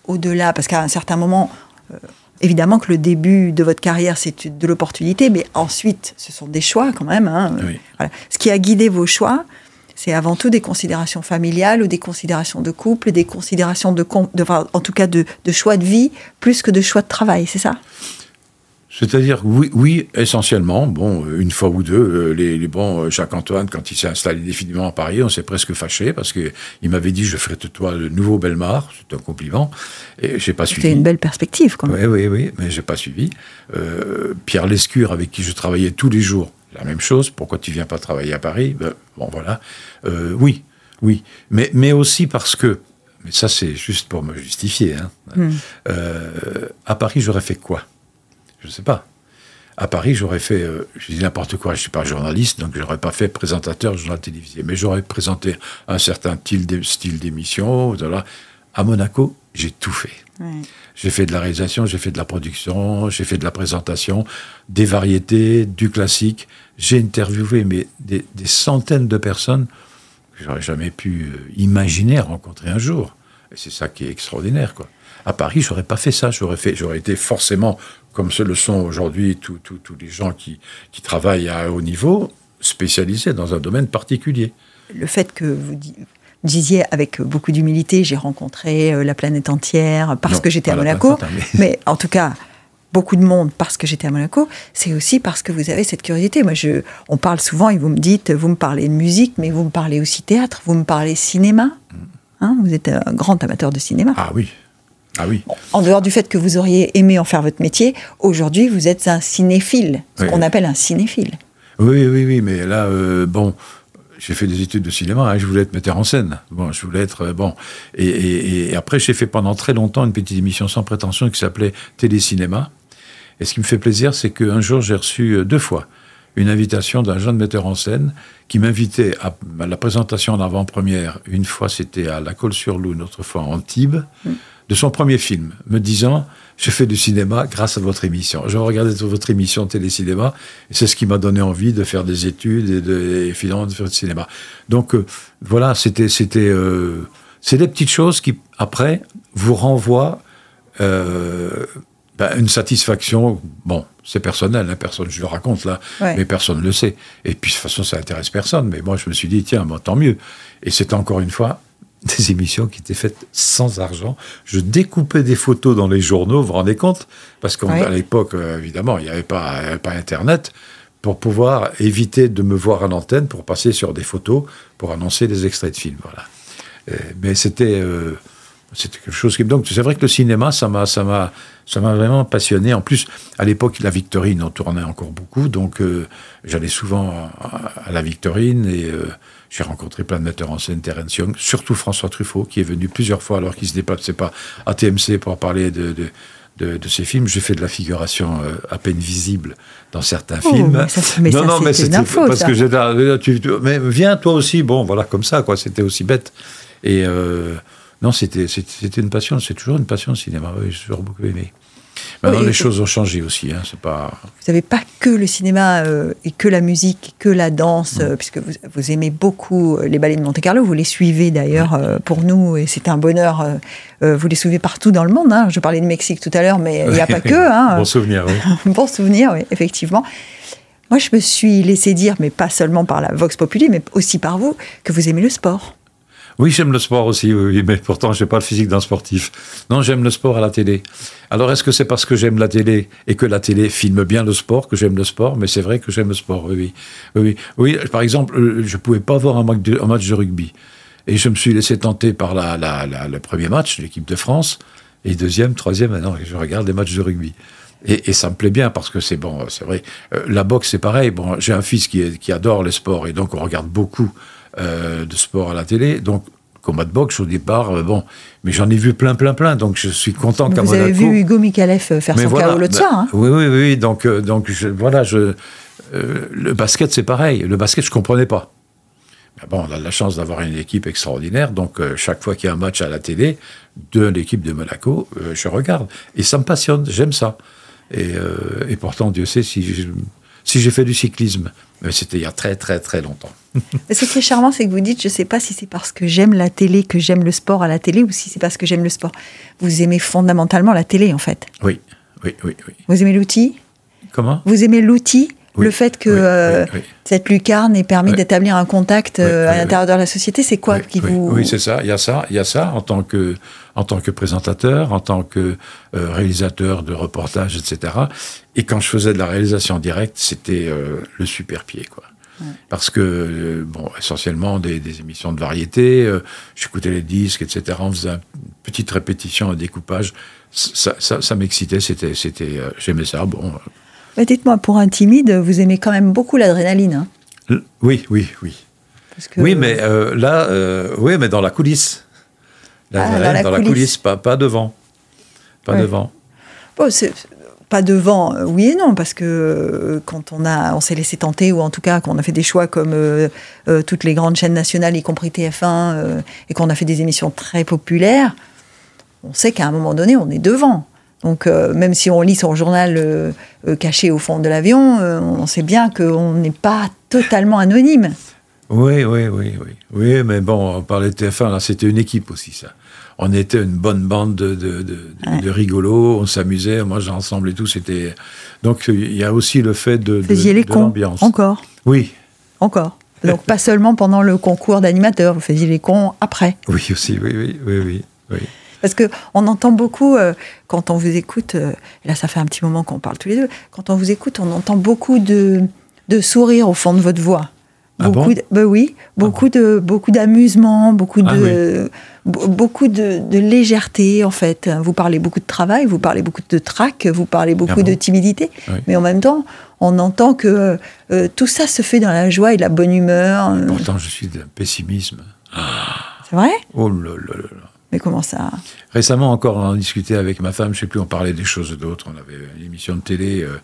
au-delà, parce qu'à un certain moment, euh, évidemment que le début de votre carrière, c'est de l'opportunité, mais ensuite, ce sont des choix quand même. Hein. Ce qui a guidé vos choix, c'est avant tout des considérations familiales ou des considérations de couple, des considérations de, en tout cas de, choix de vie, plus que de choix de travail, c'est ça? C'est-à-dire, oui, oui, essentiellement. Bon, une fois ou deux, euh, les, les bon, Jacques-Antoine, quand il s'est installé définitivement à Paris, on s'est presque fâché parce qu'il m'avait dit Je ferai de toi le nouveau Belmar. C'est un compliment. Et j'ai pas suivi. C'était une belle perspective, quand même. Oui, oui, oui, mais j'ai pas suivi. Euh, Pierre Lescure, avec qui je travaillais tous les jours, la même chose. Pourquoi tu viens pas travailler à Paris? Ben, Bon, voilà. Euh, oui, oui. Mais, mais aussi parce que, mais ça c'est juste pour me justifier, hein. hmm. euh, à Paris j'aurais fait quoi? Je ne sais pas. À Paris, j'aurais fait, euh, je dis n'importe quoi, je ne suis pas journaliste, donc je n'aurais pas fait présentateur de journal télévisé, mais j'aurais présenté un certain style d'émission. Voilà. À Monaco, j'ai tout fait. J'ai fait de la réalisation, j'ai fait de la production, j'ai fait de la présentation, des variétés, du classique. J'ai interviewé mais des, centaines de personnes que j'aurais jamais pu euh, imaginer rencontrer un jour. Et c'est ça qui est extraordinaire, quoi. À Paris, j'aurais pas fait ça. J'aurais fait, j'aurais été forcément, comme ce le sont aujourd'hui tous les gens qui, qui travaillent à haut niveau, spécialisés dans un domaine particulier. Le fait que vous disiez avec beaucoup d'humilité, j'ai rencontré euh, la planète entière parce que j'étais à Monaco. mais... en tout cas, beaucoup de monde parce que j'étais à Monaco, c'est aussi parce que vous avez cette curiosité. Moi, je, on parle souvent et vous me dites, vous me parlez de musique, mais vous me parlez aussi théâtre, vous me parlez cinéma. Mm. Hein, vous êtes un grand amateur de cinéma. Ah oui. Ah oui. En dehors du fait que vous auriez aimé en faire votre métier, aujourd'hui, vous êtes un cinéphile, ce qu'on appelle un cinéphile. Oui, oui, oui, mais là, euh, bon, j'ai fait des études de cinéma, hein, je voulais être metteur en scène. Bon, je voulais être euh, bon. Et, après, j'ai fait pendant très longtemps une petite émission sans prétention qui s'appelait Télécinéma. Et ce qui me fait plaisir, c'est qu'un jour, j'ai reçu euh, deux fois une invitation d'un jeune metteur en scène qui m'invitait à, la présentation d'avant-première. Une fois, c'était à La Colle-sur-Loup, une autre fois à Antibes, mm. De son premier film, me disant je fais du cinéma grâce à votre émission. Je regardais votre émission télé-cinéma et c'est ce qui m'a donné envie de faire des études et, de, finalement de faire du cinéma. Donc euh, voilà, c'était c'était euh, c'est des petites choses qui après vous renvoient euh, ben, une satisfaction. Bon, c'est personnel, hein, personne, je le raconte là, mais personne ne le sait. Et puis de toute façon, ça intéresse personne. Mais moi, je me suis dit tiens, tant mieux. Et c'est encore une fois des émissions qui étaient faites sans argent. Je découpais des photos dans les journaux, vous vous rendez compte? Parce qu'à l'époque, euh, évidemment, il n'y avait pas, pas Internet pour pouvoir éviter de me voir à l'antenne pour passer sur des photos pour annoncer des extraits de films. Voilà. Euh, mais c'était euh, c'était quelque chose qui donc c'est vrai que le cinéma ça m'a ça m'a ça m'a vraiment passionné en plus à l'époque la Victorine on tournait encore beaucoup donc j'allais souvent à, la Victorine et j'ai rencontré plein de metteurs en scène, Terence Young, surtout François Truffaut, qui est venu plusieurs fois alors qu'il ne se déplaçait pas à TMC pour parler de, de, de, ces films. J'ai fait de la figuration euh, à peine visible dans certains oh, films. Mais ça, mais non, non, mais c'était parce que j'étais. Mais viens toi aussi. Bon, voilà, comme ça, quoi. C'était aussi bête. Et euh, non, c'était c'était une passion. C'est toujours une passion le cinéma. Oui, j'ai toujours beaucoup aimé. Maintenant, les choses ont changé aussi. Hein, c'est pas... Vous n'avez pas que le cinéma euh, et que la musique, que la danse, euh, puisque vous, vous, aimez beaucoup euh, les ballets de Monte-Carlo. Vous les suivez d'ailleurs pour nous et c'est un bonheur. vous les suivez partout dans le monde. Hein. Je parlais de Mexique tout à l'heure, mais il n'y a pas que. Hein. bon souvenir, oui. bon souvenir, oui, effectivement. Moi, je me suis laissé dire, mais pas seulement par la Vox Populi, mais aussi par vous, que vous aimez le sport. Oui, j'aime le sport aussi, oui, mais pourtant, je n'ai pas le physique d'un sportif. Non, j'aime le sport à la télé. Alors, est-ce que c'est parce que j'aime la télé et que la télé filme bien le sport que j'aime le sport? Mais c'est vrai que j'aime le sport, oui. Oui, oui. par exemple, euh, je ne pouvais pas voir un match, de, de, rugby. Et je me suis laissé tenter par le premier match, l'équipe de France. Et deuxième, troisième, maintenant, je regarde des matchs de rugby. Et, ça me plaît bien parce que c'est bon, c'est vrai. Euh, la boxe, c'est pareil. Bon, j'ai un fils qui adore les sports et donc on regarde beaucoup euh, de sport à la télé. Donc, combat de boxe au départ, euh, bon, mais j'en ai vu plein, plein, plein, donc je suis content qu'à Vous avez vu Hugo Mikalev faire son voilà, KO l'autre ben, soir. Hein oui, oui, oui, donc, euh, donc voilà, je, le basket, c'est pareil. Le basket, je comprenais pas. Mais bon, on a la chance d'avoir une équipe extraordinaire, donc chaque fois qu'il y a un match à la télé de l'équipe de Monaco, je regarde. Et ça me passionne, j'aime ça. Et, et, pourtant, Dieu sait si si j'ai fait du cyclisme. Mais c'était il y a très très très longtemps. Ce qui est charmant, c'est que vous dites, je ne sais pas si c'est parce que j'aime la télé, que j'aime le sport à la télé, ou si c'est parce que j'aime le sport. Vous aimez fondamentalement la télé, en fait. Oui, oui, oui. oui. Vous aimez l'outil Comment? Vous aimez l'outil le fait que euh, cette lucarne ait permis d'établir un contact euh, à l'intérieur de la société, c'est quoi qui vous... Oui, c'est ça. Il y a ça. Il y a ça en tant que, en tant que présentateur, en tant que euh, réalisateur de reportages, etc. Et quand je faisais de la réalisation directe, c'était le super pied, quoi. Parce que, bon, essentiellement des, émissions de variété, j'écoutais les disques, etc. On faisait une petite répétition, un découpage. Ça, ça, ça m'excitait, c'était, c'était, j'aimais ça. Bon, Dites-moi, pour un timide, vous aimez quand même beaucoup l'adrénaline. Hein? Oui, oui, oui. Oui, mais euh, là, euh, oui, mais dans la coulisse. Ah, dans, la, coulisse, pas, pas devant. Pas devant. Bon, pas devant, euh, oui et non, parce que quand on, a, on s'est laissé tenter, ou en tout cas qu'on a fait des choix comme toutes les grandes chaînes nationales, y compris TF1, et qu'on a fait des émissions très populaires, on sait qu'à un moment donné, on est devant. Donc, euh, même si on lit son journal euh, euh, caché au fond de l'avion, on sait bien qu'on n'est pas totalement anonyme. Oui, oui, oui, oui. Oui, mais bon, on parlait de TF1, là, c'était une équipe aussi, ça. On était une bonne bande de, de, de, rigolos, on s'amusait, moi j'ensemble et tout, c'était... Donc, il y a aussi le fait de, de, les cons, encore? Oui. Encore? Donc, pas seulement pendant le concours d'animateur, vous faisiez les cons après? Oui, aussi, oui, oui, oui, oui. oui. Parce qu'on entend beaucoup, euh, quand on vous écoute, euh, là ça fait un petit moment qu'on parle tous les deux, quand on vous écoute, on entend beaucoup de, de sourires au fond de votre voix. Ah beaucoup bon bah oui, beaucoup ah de beaucoup d'amusement, beaucoup ah de beaucoup de, légèreté en fait. Vous parlez beaucoup de travail, vous parlez beaucoup de trac, vous parlez beaucoup de timidité, mais en même temps, on entend que euh, tout ça se fait dans la joie et la bonne humeur. Pourtant, je suis d'un pessimisme. C'est vrai? Oh là là là. Mais comment ça? Récemment encore, on en discutait avec ma femme, je sais plus, on parlait des choses d'autres. On avait une émission de télé. Euh,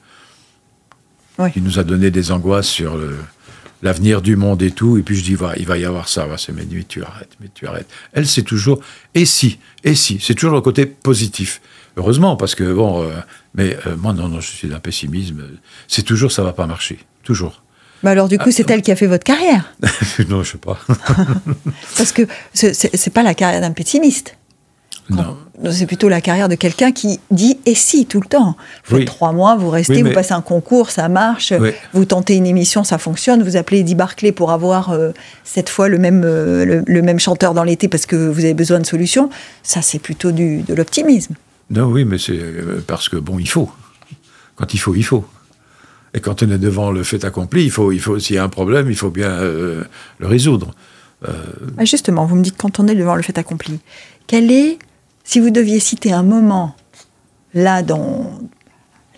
Oui. qui nous a donné des angoisses sur le- l'avenir du monde et tout. Et puis je dis, va, il va y avoir ça. Va, c'est, mais, mais tu arrêtes, mais tu arrêtes. Elle, c'est toujours, et si, et si. C'est toujours le côté positif. Heureusement, parce que bon, euh, mais euh, moi, non, non, je suis d'un pessimisme. C'est toujours, ça va pas marcher. Toujours. Bah alors du coup, c'est elle qui a fait votre carrière. non, je sais pas. Parce que c'est c'est pas la carrière d'un pessimiste. C'est plutôt la carrière de quelqu'un qui dit et si tout le temps. Vous Oui. faites trois mois, vous restez, Oui, vous passez un concours, ça marche. Oui. Vous tentez une émission, ça fonctionne. Vous appelez Eddie Barclay pour avoir euh, cette fois le même, euh, le, le même chanteur dans l'été parce que vous avez besoin de solutions. Ça, c'est plutôt du, de l'optimisme. Non, oui, mais c'est euh, parce que bon, il faut. Quand il faut, il faut. Et quand on est devant le fait accompli, il faut, il faut s'il y a un problème, il faut bien euh, le résoudre. Ah, Justement, vous me dites quand on est devant le fait accompli. Quel est, si vous deviez citer un moment, là, dans.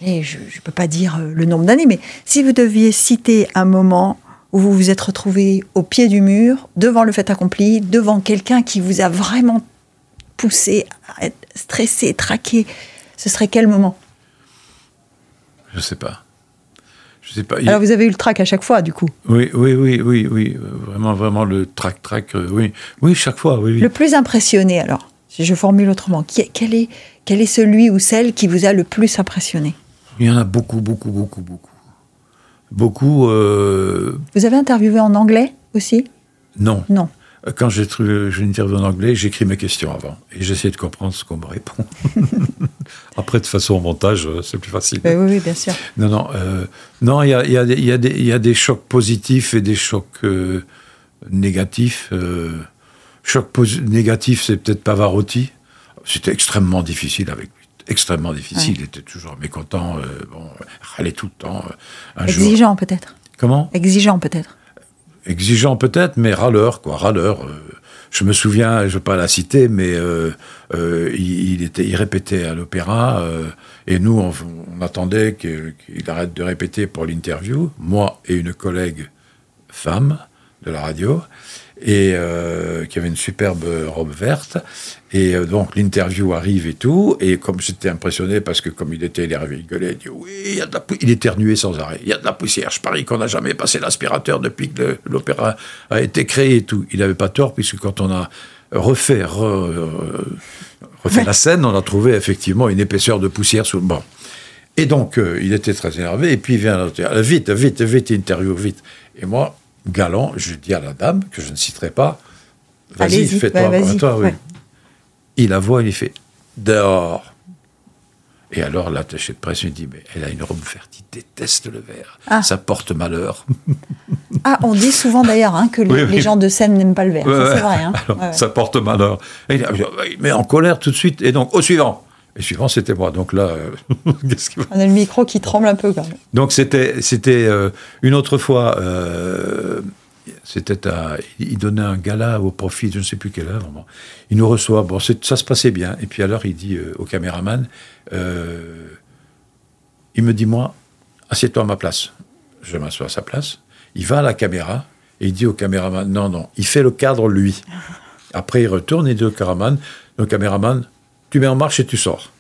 allez, je ne peux pas dire euh, le nombre d'années, mais si vous deviez citer un moment où vous vous êtes retrouvé au pied du mur, devant le fait accompli, devant quelqu'un qui vous a vraiment poussé à être stressé, traqué, ce serait quel moment? Je sais pas. Je sais pas. Alors vous avez eu le trac à chaque fois, du coup. Oui, oui, oui, oui, oui. Vraiment, vraiment le trac, trac. euh, oui, oui, chaque fois. Oui, oui. Le plus impressionné, alors, si je formule autrement, qui- quel est, quel est celui ou celle qui vous a le plus impressionné? Il y en a beaucoup, beaucoup, beaucoup, beaucoup. Beaucoup. euh, Vous avez interviewé en anglais aussi? Non. Non. Quand j'ai une interview en anglais, j'écris mes questions avant et j'essaie de comprendre ce qu'on me répond. Après, de façon au montage, euh, c'est plus facile. Ben oui, oui, bien sûr. Non, non, euh, non, il y a, y, a y, a y a des chocs positifs et des chocs euh, négatifs. Euh, choc négatif, c'est peut-être Pavarotti. C'était extrêmement difficile avec lui. Extrêmement difficile. Ouais. Il était toujours mécontent. euh, bon, râlait tout le temps. euh, un. Exigeant peut-être. Comment? Exigeant peut-être. Exigeant peut-être, mais râleur, quoi. Râleur. euh, je me souviens, je ne vais pas la citer, mais euh, euh, il, il était, il répétait à l'opéra, euh, et nous, on, on attendait qu'il arrête de répéter pour l'interview, moi et une collègue femme de la radio, et euh, qui avait une superbe robe verte. Et euh, donc l'interview arrive et tout, et comme j'étais impressionné parce que comme il était, il rigolé, il dit oui, il y a de la il éternuait sans arrêt, il y a de la poussière. Je parie qu'on n'a jamais passé l'aspirateur depuis que l'opéra a été créé et tout. Il n'avait pas tort puisque quand on a refait, re- refait la scène, on a trouvé effectivement une épaisseur de poussière sous le banc. Et donc, euh, il était très énervé, et puis il vient Ah, vite, vite, vite, interview, vite. Et moi, galant, je dis à la dame, que je ne citerai pas, vas-y, fais-toi, ouais, vas-y, toi, oui. Il la voit, il fait, dehors. Et alors, l'attaché de presse me dit, mais elle a une robe verte, il déteste le vert. Ah. Ça porte malheur. Ah, on dit souvent d'ailleurs hein, que les, Oui, oui. les gens de scène n'aiment pas le. Ouais, Ça, c'est ouais. vrai. hein. Alors. Ça porte malheur. Et il met en colère tout de suite. Et donc, au suivant. Et suivant, c'était moi. Donc là, euh, qu'est-ce qu'il va On a le micro qui tremble un peu quand même. Donc c'était c'était euh, une autre fois. euh, c'était à, il donnait un gala au profit de je ne sais plus quelle œuvre. Bon. Il nous reçoit. Bon, ça se passait bien. Et puis alors il dit au caméraman, il me dit moi, assieds-toi à ma place. Je m'assois à sa place. Il va à la caméra et il dit au caméraman, non non, il fait le cadre lui. Après il retourne et dit au caméraman, au caméraman, tu mets en marche et tu sors.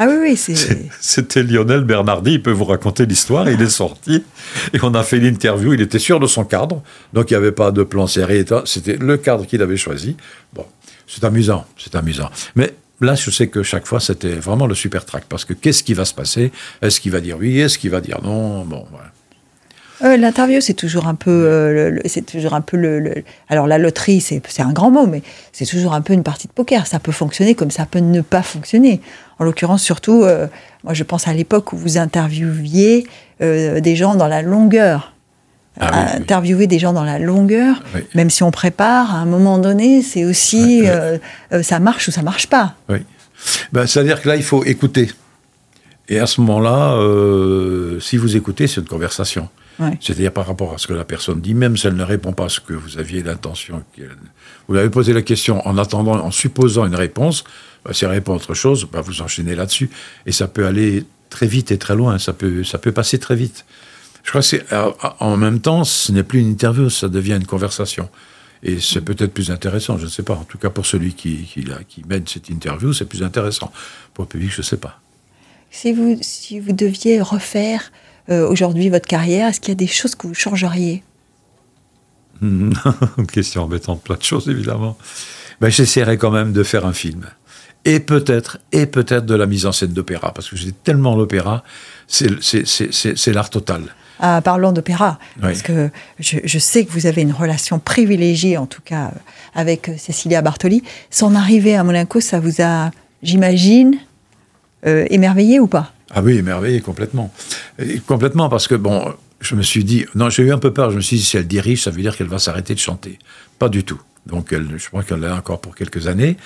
Ah oui, oui, c'est. C'était Lionel Bernardi, il peut vous raconter l'histoire, il est sorti, et on a fait l'interview, il était sûr de son cadre, donc il n'y avait pas de plan serré, c'était le cadre qu'il avait choisi. Bon, c'est amusant, c'est amusant. Mais là, je sais que chaque fois, c'était vraiment le super track, parce que qu'est-ce qui va se passer? Est-ce qu'il va dire oui? Est-ce qu'il va dire non? Bon, voilà. Euh, L'interview, c'est toujours un peu, euh, c'est toujours un peu le, le- Alors la loterie, c'est un grand mot, mais c'est toujours un peu une partie de poker. Ça peut fonctionner comme ça peut ne pas fonctionner. En l'occurrence, surtout, euh, moi, je pense à l'époque où vous interviewiez des gens dans la longueur. Ah oui, oui. Interviewer des gens dans la longueur, Oui. même si on prépare, à un moment donné, c'est aussi ça marche ou ça marche pas. Oui. Ben, C'est-à-dire que là, il faut écouter. Et à ce moment-là, euh, si vous écoutez, c'est une conversation. Ouais. C'est-à-dire par rapport à ce que la personne dit, même si elle ne répond pas à ce que vous aviez l'intention. qu'elle- Vous lui avez posé la question en attendant, en supposant une réponse. ben, si elle répond à autre chose, ben, vous enchaînez là-dessus. Et ça peut aller très vite et très loin. Ça peut, ça peut passer très vite. Je crois que c'est, en même temps, ce n'est plus une interview, ça devient une conversation. Et c'est peut-être plus intéressant, je ne sais pas. En tout cas, pour celui qui, qui, qui mène cette interview, c'est plus intéressant. Pour le public, je ne sais pas. Si vous, si vous deviez refaire euh, aujourd'hui votre carrière, est-ce qu'il y a des choses que vous changeriez Une question embêtante, plein de choses évidemment. Ben, J'essaierai quand même de faire un film. Et peut-être, et peut-être de la mise en scène d'opéra, parce que j'ai tellement l'opéra, c'est l'art total. Ah, parlons d'opéra, parce que je, je, sais que vous avez une relation privilégiée, en tout cas, avec Cécilia Bartoli. Son arrivée à Monaco, ça vous a, j'imagine, euh, émerveillé ou pas? Ah oui, émerveillé complètement. Et complètement, parce que bon, je me suis dit, non, j'ai eu un peu peur. Je me suis dit, si elle dirige, ça veut dire qu'elle va s'arrêter de chanter. Pas du tout. Donc, elle, je crois qu'elle l'a encore pour quelques années.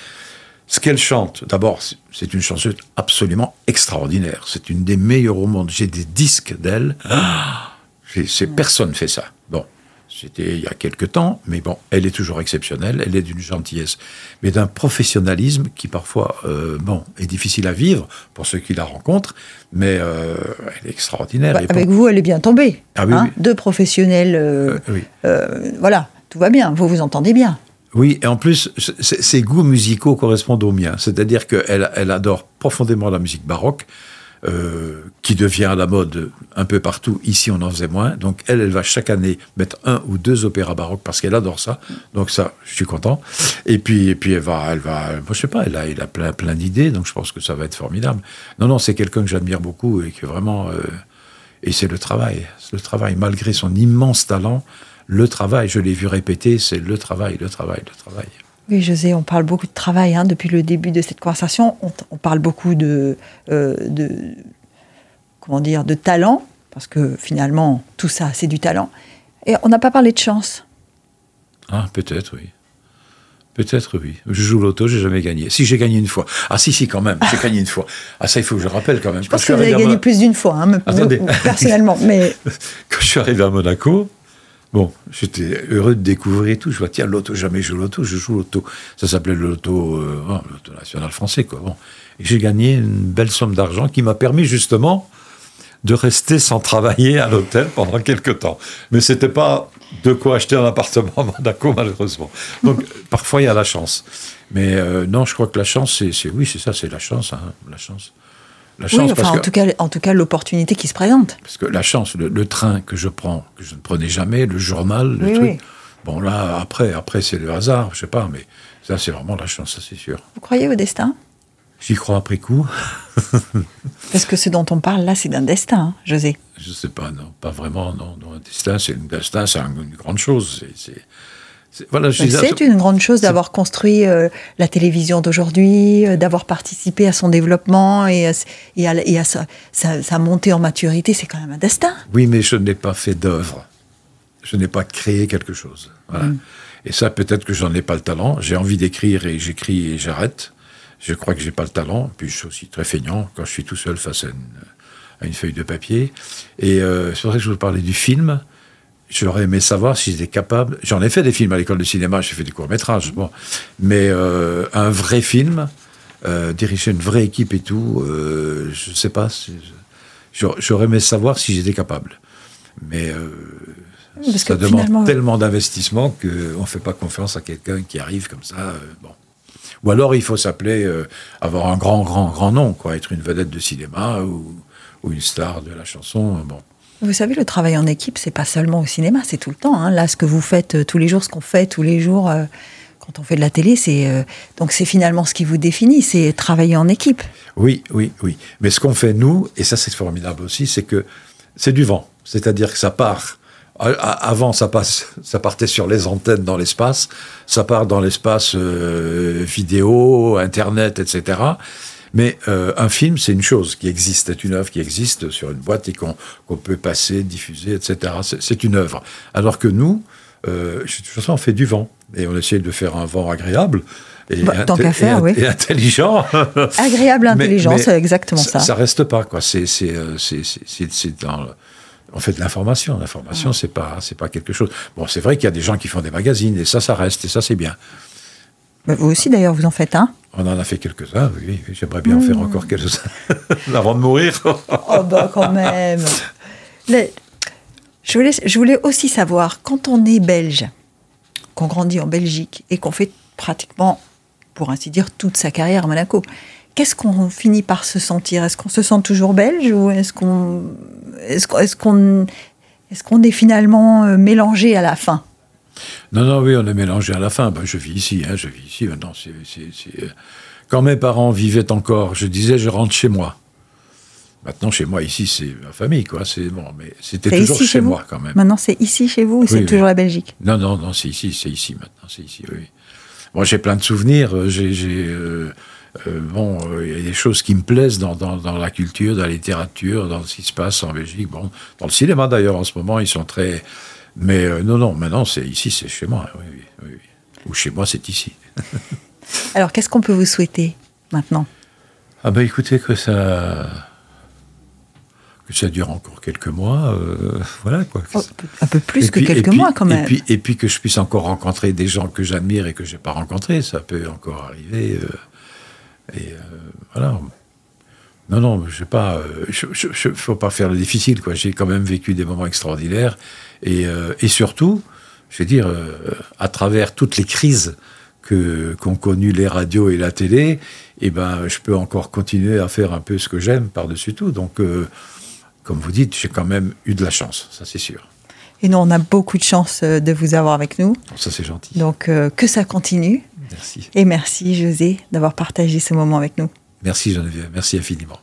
Ce qu'elle chante, d'abord, c'est une chanteuse absolument extraordinaire. C'est une des meilleures au monde. J'ai des disques d'elle. Ah, c'est personne fait ça. Bon, c'était il y a quelque temps, mais bon, elle est toujours exceptionnelle, elle est d'une gentillesse, mais d'un professionnalisme qui parfois, euh, bon, est difficile à vivre pour ceux qui la rencontrent, mais euh, elle est extraordinaire. Bah, avec vous, elle est bien tombée. Ah oui, hein oui. Deux professionnels, euh, oui. voilà, tout va bien, vous vous entendez bien. Oui, et en plus, ses goûts musicaux correspondent aux miens. C'est-à-dire qu'elle elle adore profondément la musique baroque, euh, qui devient à la mode un peu partout. Ici, on en faisait moins. Donc, elle, elle va chaque année mettre un ou deux opéras baroques parce qu'elle adore ça. Donc, ça, je suis content. Et puis, et puis elle va, elle va, moi, je sais pas, elle a, a plein, plein d'idées. Donc, je pense que ça va être formidable. Non, non, c'est quelqu'un que j'admire beaucoup et que vraiment, euh, et c'est le travail. C'est le travail. Malgré son immense talent, le travail, je l'ai vu répéter, c'est le travail, le travail, le travail. Oui, José, on parle beaucoup de travail hein, depuis le début de cette conversation. On, on parle beaucoup de, euh, de, comment dire, de talent, parce que finalement, tout ça, c'est du talent. Et on n'a pas parlé de chance. Ah, peut-être, oui. Peut-être, oui. Je joue l'auto, j'ai jamais gagné. Si, j'ai gagné une fois. Ah, si, si, quand même, j'ai gagné une fois. Ah, ça, il faut que je rappelle quand même. Je pense que vous avez gagné plus d'une fois, hein, Attendez. personnellement. mais... Quand je suis arrivé à Monaco, Bon, j'étais heureux de découvrir tout. Je vois, tiens, l'auto, jamais je joue l'auto, je joue l'auto. Ça s'appelait l'auto, euh, oh, national français, quoi. Bon. Et j'ai gagné une belle somme d'argent qui m'a permis justement de rester sans travailler à l'hôtel pendant quelques temps. Mais c'était pas de quoi acheter un appartement à Monaco, malheureusement. Donc, parfois, il y a la chance. Mais euh, non, je crois que la chance, c'est, oui, c'est ça, c'est la chance, hein, la chance. La chance, oui, enfin, en, que, tout cas, en tout cas, l'opportunité qui se présente. Parce que la chance, le, le, train que je prends, que je ne prenais jamais, le journal, le oui, truc. Oui. Bon, là, après, après c'est le hasard, je sais pas, mais ça, c'est vraiment la chance, ça, c'est sûr. Vous croyez au destin? J'y crois après coup. Parce que ce dont on parle là, c'est d'un destin, hein, José. Je sais pas, non, pas vraiment, non. non un destin, c'est un destin, c'est une grande chose. C'est voilà, c'est une grande chose d'avoir construit euh, la télévision d'aujourd'hui, euh, d'avoir participé à son développement et à, et à, et à sa, sa, sa, montée en maturité. C'est quand même un destin. Oui, mais je n'ai pas fait d'œuvre. Je n'ai pas créé quelque chose. Voilà. Mm. Et ça, peut-être que j'en ai pas le talent. J'ai envie d'écrire et j'écris et j'arrête. Je crois que j'ai pas le talent. Puis je suis aussi très feignant quand je suis tout seul face à une, à une feuille de papier. Et euh, c'est vrai que je vous parlais du film. J'aurais aimé savoir si j'étais capable. J'en ai fait des films à l'école de cinéma, j'ai fait des courts-métrages, bon. Mais euh, un vrai film, euh, diriger une vraie équipe et tout, euh, je ne sais pas. J'aurais aimé savoir si j'étais capable. Mais ça demande finalement... tellement d'investissement qu'on ne fait pas confiance à quelqu'un qui arrive comme ça. bon. Ou alors il faut s'appeler, avoir un grand, grand, grand nom, quoi, être une vedette de cinéma ou, ou une star de la chanson. Bon. Vous savez, le travail en équipe, c'est pas seulement au cinéma, c'est tout le temps. Hein. Là, ce que vous faites euh, tous les jours, ce qu'on fait tous les jours euh, quand on fait de la télé, c'est euh, donc c'est finalement ce qui vous définit, c'est travailler en équipe. Oui, oui, oui. Mais ce qu'on fait nous, et ça c'est formidable aussi, c'est que c'est du vent. C'est-à-dire que ça part. Avant, ça, partait sur les antennes dans l'espace, ça part dans l'espace vidéo, Internet, etc. Mais euh, un film, c'est une chose qui existe, c'est une œuvre qui existe sur une boîte et qu'on qu peut passer, diffuser, etc. C'est une œuvre. Alors que nous, euh, de toute façon, on fait du vent et on essaie de faire un vent agréable. Et, bah, tant qu'à faire, et, oui. et intelligent. Agréable, intelligent, c'est exactement ça. Ça reste pas, quoi. C'est dans. On fait de l'information. L'information, c'est pas, c'est pas quelque chose. Bon, c'est vrai qu'il y a des gens qui font des magazines et ça, ça reste et ça, c'est bien. Mais vous aussi, d'ailleurs, vous en faites un. On en a fait quelques-uns, oui. J'aimerais bien mmh. en faire encore quelques-uns avant de mourir. oh, bah, quand même. Je, voulais, je voulais aussi savoir, quand on est belge, qu'on grandit en Belgique et qu'on fait pratiquement pour ainsi dire, toute sa carrière à Monaco. Qu'est-ce qu'on finit par se sentir? Est-ce qu'on se sent toujours belge ou qu'on est-ce qu'on est finalement euh, mélangé à la fin? Non, non, oui, on est mélangé à la fin. Ben, je vis ici, hein, je vis ici. Maintenant, c'est, c'est, quand mes parents vivaient encore, je disais, je rentre chez moi. Maintenant, chez moi, ici, c'est ma famille, quoi. C'est bon, mais c'était toujours chez, moi, quand même. Maintenant, c'est ici chez vous ou c'est toujours la Belgique Non, non, non, c'est ici, c'est ici maintenant, c'est ici. Oui. Moi, j'ai plein de souvenirs. Euh, j'ai, euh, euh, bon, il y a des choses qui me plaisent dans, dans, la culture, dans la littérature, dans ce qui se passe en Belgique. Bon, dans le cinéma d'ailleurs, en ce moment, ils sont très. Mais non, non, maintenant, c'est ici, c'est chez moi. Oui, oui, oui. Ou chez moi, c'est ici. Alors, qu'est-ce qu'on peut vous souhaiter maintenant? Ah ben, écoutez que ça que ça dure encore quelques mois, euh, voilà quoi. Oh, un peu plus que quelques mois quand même. Et puis, et puis, que je puisse encore rencontrer des gens que j'admire et que je n'ai pas rencontrés, ça peut encore arriver. Euh, et euh, voilà. Non, non, je sais pas. Il ne faut pas faire le difficile, quoi. J'ai quand même vécu des moments extraordinaires et, et surtout, je veux dire, à travers toutes les crises que qu'ont connu les radios et la télé, et eh ben, je peux encore continuer à faire un peu ce que j'aime par-dessus tout. Donc comme vous dites, j'ai quand même eu de la chance, ça c'est sûr. Et nous, on a beaucoup de chance euh, de vous avoir avec nous. Ça c'est gentil. Donc euh, que ça continue. Merci. Et merci José d'avoir partagé ce moment avec nous. Merci Geneviève, merci infiniment.